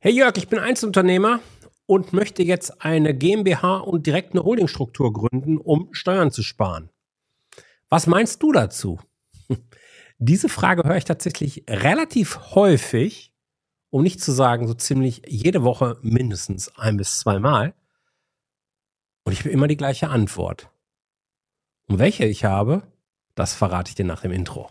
Hey Jörg, ich bin Einzelunternehmer und möchte jetzt eine GmbH und direkt eine Holdingstruktur gründen, um Steuern zu sparen. Was meinst du dazu? Diese Frage höre ich tatsächlich relativ häufig, um nicht zu sagen so ziemlich jede Woche mindestens ein bis zweimal. Und ich habe immer die gleiche Antwort. Und welche ich habe, das verrate ich dir nach dem Intro.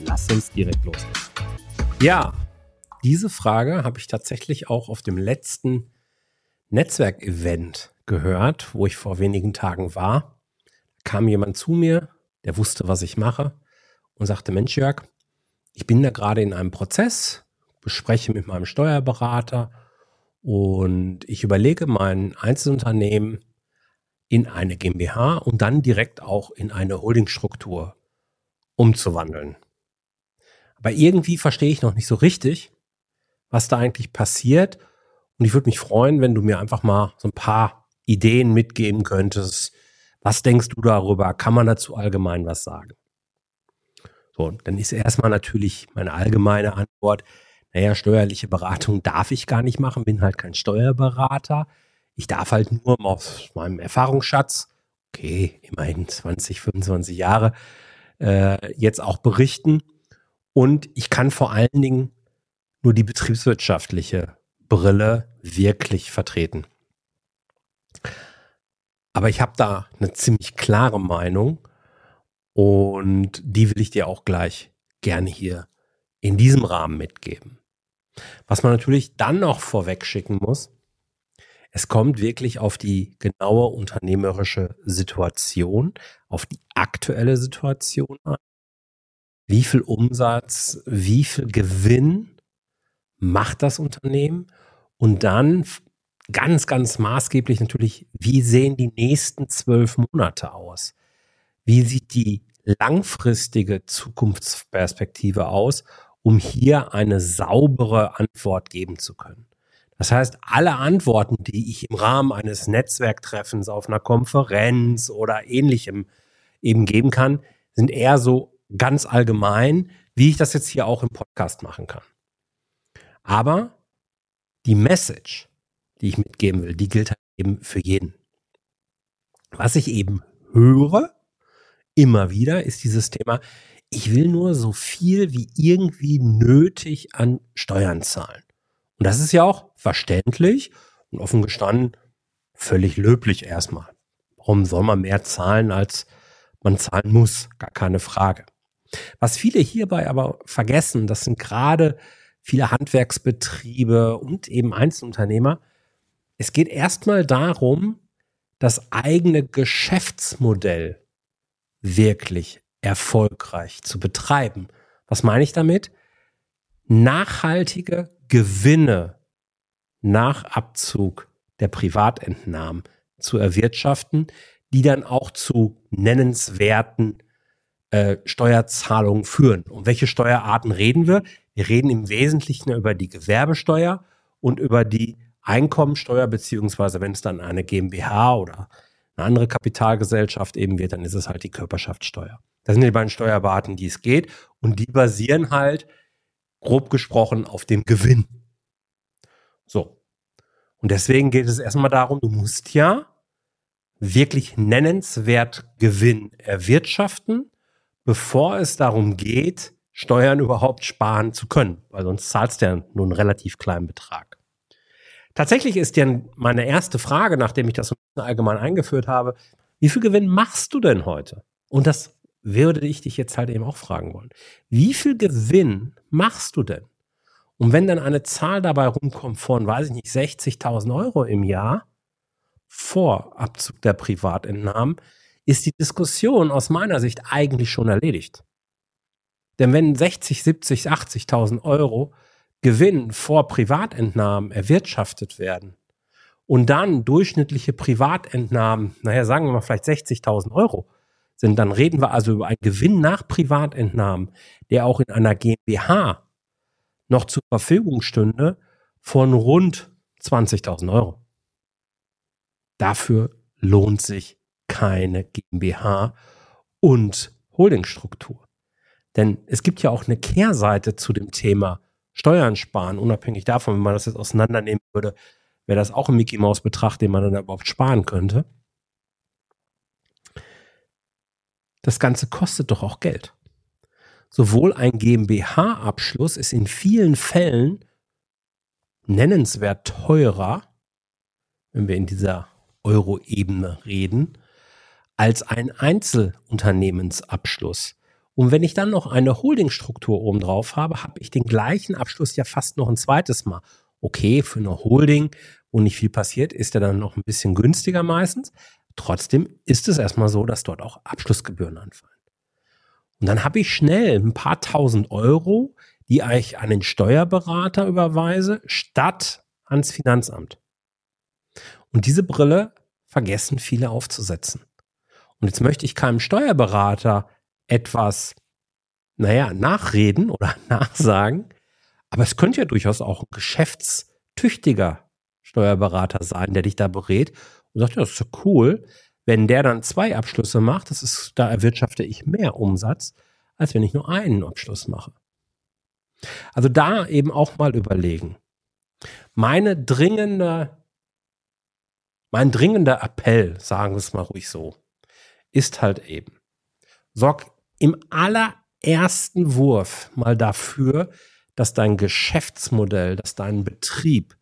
lass uns direkt loslegen. Ja, diese Frage habe ich tatsächlich auch auf dem letzten Netzwerkevent gehört, wo ich vor wenigen Tagen war. Kam jemand zu mir, der wusste, was ich mache und sagte, Mensch Jörg, ich bin da gerade in einem Prozess, bespreche mit meinem Steuerberater und ich überlege mein Einzelunternehmen in eine GmbH und dann direkt auch in eine Holdingstruktur umzuwandeln. Aber irgendwie verstehe ich noch nicht so richtig, was da eigentlich passiert. Und ich würde mich freuen, wenn du mir einfach mal so ein paar Ideen mitgeben könntest. Was denkst du darüber? Kann man dazu allgemein was sagen? So, dann ist erstmal natürlich meine allgemeine Antwort, naja, steuerliche Beratung darf ich gar nicht machen, bin halt kein Steuerberater. Ich darf halt nur aus meinem Erfahrungsschatz, okay, immerhin 20, 25 Jahre, äh, jetzt auch berichten. Und ich kann vor allen Dingen nur die betriebswirtschaftliche Brille wirklich vertreten. Aber ich habe da eine ziemlich klare Meinung und die will ich dir auch gleich gerne hier in diesem Rahmen mitgeben. Was man natürlich dann noch vorweg schicken muss, es kommt wirklich auf die genaue unternehmerische Situation, auf die aktuelle Situation an wie viel Umsatz, wie viel Gewinn macht das Unternehmen und dann ganz, ganz maßgeblich natürlich, wie sehen die nächsten zwölf Monate aus? Wie sieht die langfristige Zukunftsperspektive aus, um hier eine saubere Antwort geben zu können? Das heißt, alle Antworten, die ich im Rahmen eines Netzwerktreffens auf einer Konferenz oder ähnlichem eben geben kann, sind eher so ganz allgemein, wie ich das jetzt hier auch im Podcast machen kann. Aber die Message, die ich mitgeben will, die gilt halt eben für jeden. Was ich eben höre, immer wieder, ist dieses Thema, ich will nur so viel wie irgendwie nötig an Steuern zahlen. Und das ist ja auch verständlich und offen gestanden völlig löblich erstmal. Warum soll man mehr zahlen, als man zahlen muss? Gar keine Frage. Was viele hierbei aber vergessen, das sind gerade viele Handwerksbetriebe und eben Einzelunternehmer. Es geht erstmal darum, das eigene Geschäftsmodell wirklich erfolgreich zu betreiben. Was meine ich damit? Nachhaltige Gewinne nach Abzug der Privatentnahmen zu erwirtschaften, die dann auch zu nennenswerten äh, Steuerzahlungen führen. Um welche Steuerarten reden wir? Wir reden im Wesentlichen über die Gewerbesteuer und über die Einkommensteuer, beziehungsweise wenn es dann eine GmbH oder eine andere Kapitalgesellschaft eben wird, dann ist es halt die Körperschaftssteuer. Das sind die beiden Steuerarten, die es geht. Und die basieren halt, grob gesprochen, auf dem Gewinn. So. Und deswegen geht es erstmal darum, du musst ja wirklich nennenswert Gewinn erwirtschaften, bevor es darum geht, Steuern überhaupt sparen zu können, weil sonst zahlst du ja nur einen relativ kleinen Betrag. Tatsächlich ist ja meine erste Frage, nachdem ich das allgemein eingeführt habe, wie viel Gewinn machst du denn heute? Und das würde ich dich jetzt halt eben auch fragen wollen. Wie viel Gewinn machst du denn? Und wenn dann eine Zahl dabei rumkommt von, weiß ich nicht, 60.000 Euro im Jahr vor Abzug der Privatentnahmen, ist die Diskussion aus meiner Sicht eigentlich schon erledigt. Denn wenn 60, 70, 80.000 Euro Gewinn vor Privatentnahmen erwirtschaftet werden und dann durchschnittliche Privatentnahmen, naja, sagen wir mal vielleicht 60.000 Euro sind, dann reden wir also über einen Gewinn nach Privatentnahmen, der auch in einer GmbH noch zur Verfügung stünde von rund 20.000 Euro. Dafür lohnt sich keine GmbH und Holdingstruktur. Denn es gibt ja auch eine Kehrseite zu dem Thema Steuern sparen, unabhängig davon, wenn man das jetzt auseinandernehmen würde, wäre das auch ein Mickey Maus Betrag, den man dann überhaupt sparen könnte. Das Ganze kostet doch auch Geld. Sowohl ein GmbH-Abschluss ist in vielen Fällen nennenswert teurer, wenn wir in dieser Euro-Ebene reden, als ein Einzelunternehmensabschluss. Und wenn ich dann noch eine Holdingstruktur oben drauf habe, habe ich den gleichen Abschluss ja fast noch ein zweites Mal. Okay, für eine Holding, wo nicht viel passiert, ist er dann noch ein bisschen günstiger meistens. Trotzdem ist es erstmal so, dass dort auch Abschlussgebühren anfallen. Und dann habe ich schnell ein paar tausend Euro, die ich an den Steuerberater überweise, statt ans Finanzamt. Und diese Brille vergessen viele aufzusetzen. Und jetzt möchte ich keinem Steuerberater etwas, naja, nachreden oder nachsagen. Aber es könnte ja durchaus auch ein geschäftstüchtiger Steuerberater sein, der dich da berät und sagt, ja, das ist ja cool. Wenn der dann zwei Abschlüsse macht, das ist, da erwirtschafte ich mehr Umsatz, als wenn ich nur einen Abschluss mache. Also da eben auch mal überlegen. Meine dringende, mein dringender Appell, sagen wir es mal ruhig so, ist halt eben, sorg im allerersten Wurf mal dafür, dass dein Geschäftsmodell, dass dein Betrieb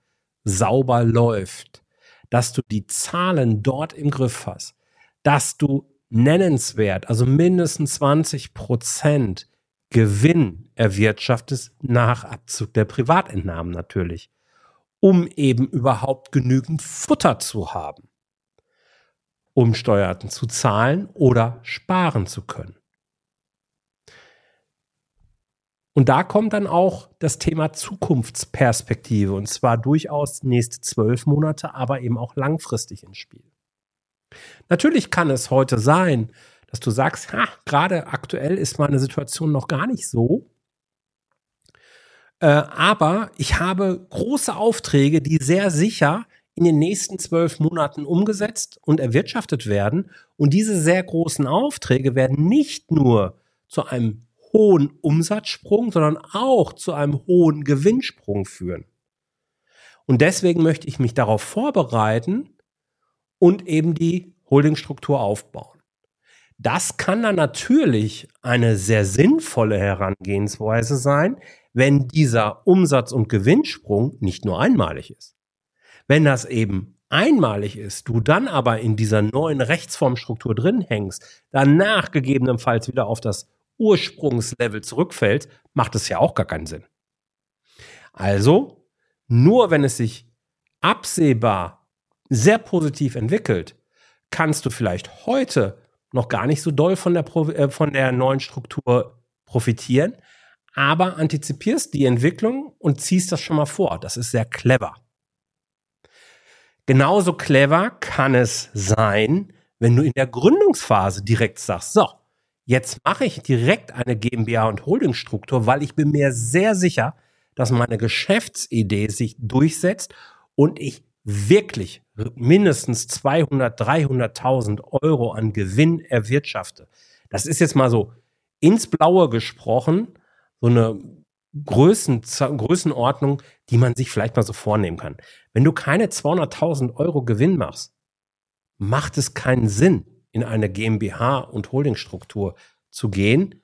sauber läuft, dass du die Zahlen dort im Griff hast, dass du nennenswert, also mindestens 20 Prozent Gewinn erwirtschaftest nach Abzug der Privatentnahmen natürlich, um eben überhaupt genügend Futter zu haben, um Steuern zu zahlen oder sparen zu können. Und da kommt dann auch das Thema Zukunftsperspektive und zwar durchaus nächste zwölf Monate, aber eben auch langfristig ins Spiel. Natürlich kann es heute sein, dass du sagst, ha, gerade aktuell ist meine Situation noch gar nicht so. Äh, aber ich habe große Aufträge, die sehr sicher in den nächsten zwölf Monaten umgesetzt und erwirtschaftet werden. Und diese sehr großen Aufträge werden nicht nur zu einem hohen Umsatzsprung, sondern auch zu einem hohen Gewinnsprung führen. Und deswegen möchte ich mich darauf vorbereiten und eben die Holdingstruktur aufbauen. Das kann dann natürlich eine sehr sinnvolle Herangehensweise sein, wenn dieser Umsatz- und Gewinnsprung nicht nur einmalig ist. Wenn das eben einmalig ist, du dann aber in dieser neuen Rechtsformstruktur drin hängst, danach gegebenenfalls wieder auf das Ursprungslevel zurückfällt, macht es ja auch gar keinen Sinn. Also, nur wenn es sich absehbar sehr positiv entwickelt, kannst du vielleicht heute noch gar nicht so doll von der, äh, von der neuen Struktur profitieren, aber antizipierst die Entwicklung und ziehst das schon mal vor. Das ist sehr clever. Genauso clever kann es sein, wenn du in der Gründungsphase direkt sagst, so, Jetzt mache ich direkt eine GmbH und Holdingstruktur, weil ich bin mir sehr sicher, dass meine Geschäftsidee sich durchsetzt und ich wirklich mindestens 200, 300.000 Euro an Gewinn erwirtschafte. Das ist jetzt mal so ins Blaue gesprochen, so eine Größen, Größenordnung, die man sich vielleicht mal so vornehmen kann. Wenn du keine 200.000 Euro Gewinn machst, macht es keinen Sinn, in eine GmbH und Holdingstruktur zu gehen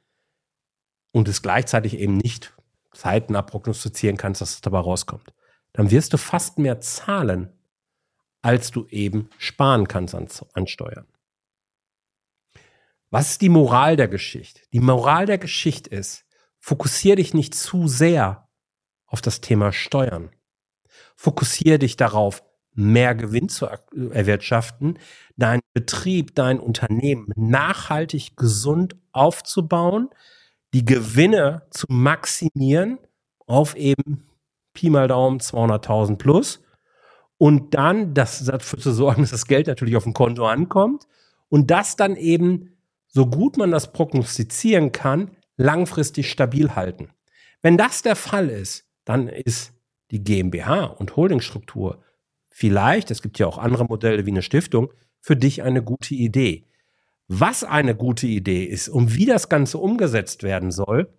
und es gleichzeitig eben nicht zeitnah prognostizieren kannst, dass es dabei rauskommt. Dann wirst du fast mehr zahlen, als du eben sparen kannst an, an Steuern. Was ist die Moral der Geschichte? Die Moral der Geschichte ist, fokussiere dich nicht zu sehr auf das Thema Steuern. Fokussiere dich darauf, mehr Gewinn zu erwirtschaften, dein Betrieb, dein Unternehmen nachhaltig gesund aufzubauen, die Gewinne zu maximieren auf eben Pi mal Daumen 200.000 plus. Und dann das, dafür zu sorgen, dass das Geld natürlich auf dem Konto ankommt. Und das dann eben, so gut man das prognostizieren kann, langfristig stabil halten. Wenn das der Fall ist, dann ist die GmbH und Holdingstruktur vielleicht, es gibt ja auch andere Modelle wie eine Stiftung, für dich eine gute Idee. Was eine gute Idee ist und wie das Ganze umgesetzt werden soll,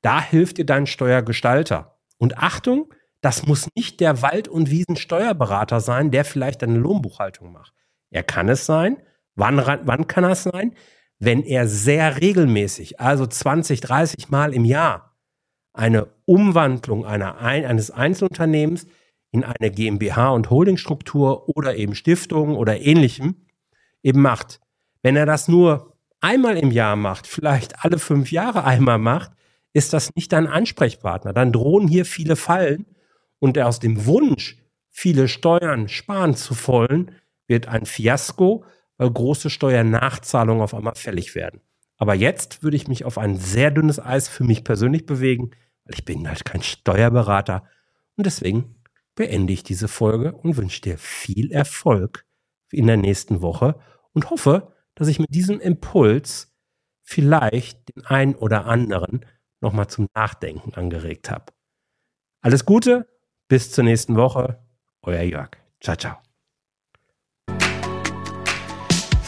da hilft dir dein Steuergestalter. Und Achtung, das muss nicht der Wald- und Wiesensteuerberater sein, der vielleicht eine Lohnbuchhaltung macht. Er kann es sein. Wann, wann kann das sein? Wenn er sehr regelmäßig, also 20, 30 Mal im Jahr, eine Umwandlung einer, eines Einzelunternehmens in eine GmbH und Holdingstruktur oder eben Stiftung oder ähnlichem eben macht. Wenn er das nur einmal im Jahr macht, vielleicht alle fünf Jahre einmal macht, ist das nicht dein Ansprechpartner. Dann drohen hier viele Fallen und aus dem Wunsch, viele Steuern sparen zu wollen, wird ein Fiasko, große Steuernachzahlungen auf einmal fällig werden. Aber jetzt würde ich mich auf ein sehr dünnes Eis für mich persönlich bewegen, weil ich bin halt kein Steuerberater und deswegen beende ich diese Folge und wünsche dir viel Erfolg in der nächsten Woche und hoffe, dass ich mit diesem Impuls vielleicht den einen oder anderen nochmal zum Nachdenken angeregt habe. Alles Gute, bis zur nächsten Woche, euer Jörg. Ciao, ciao.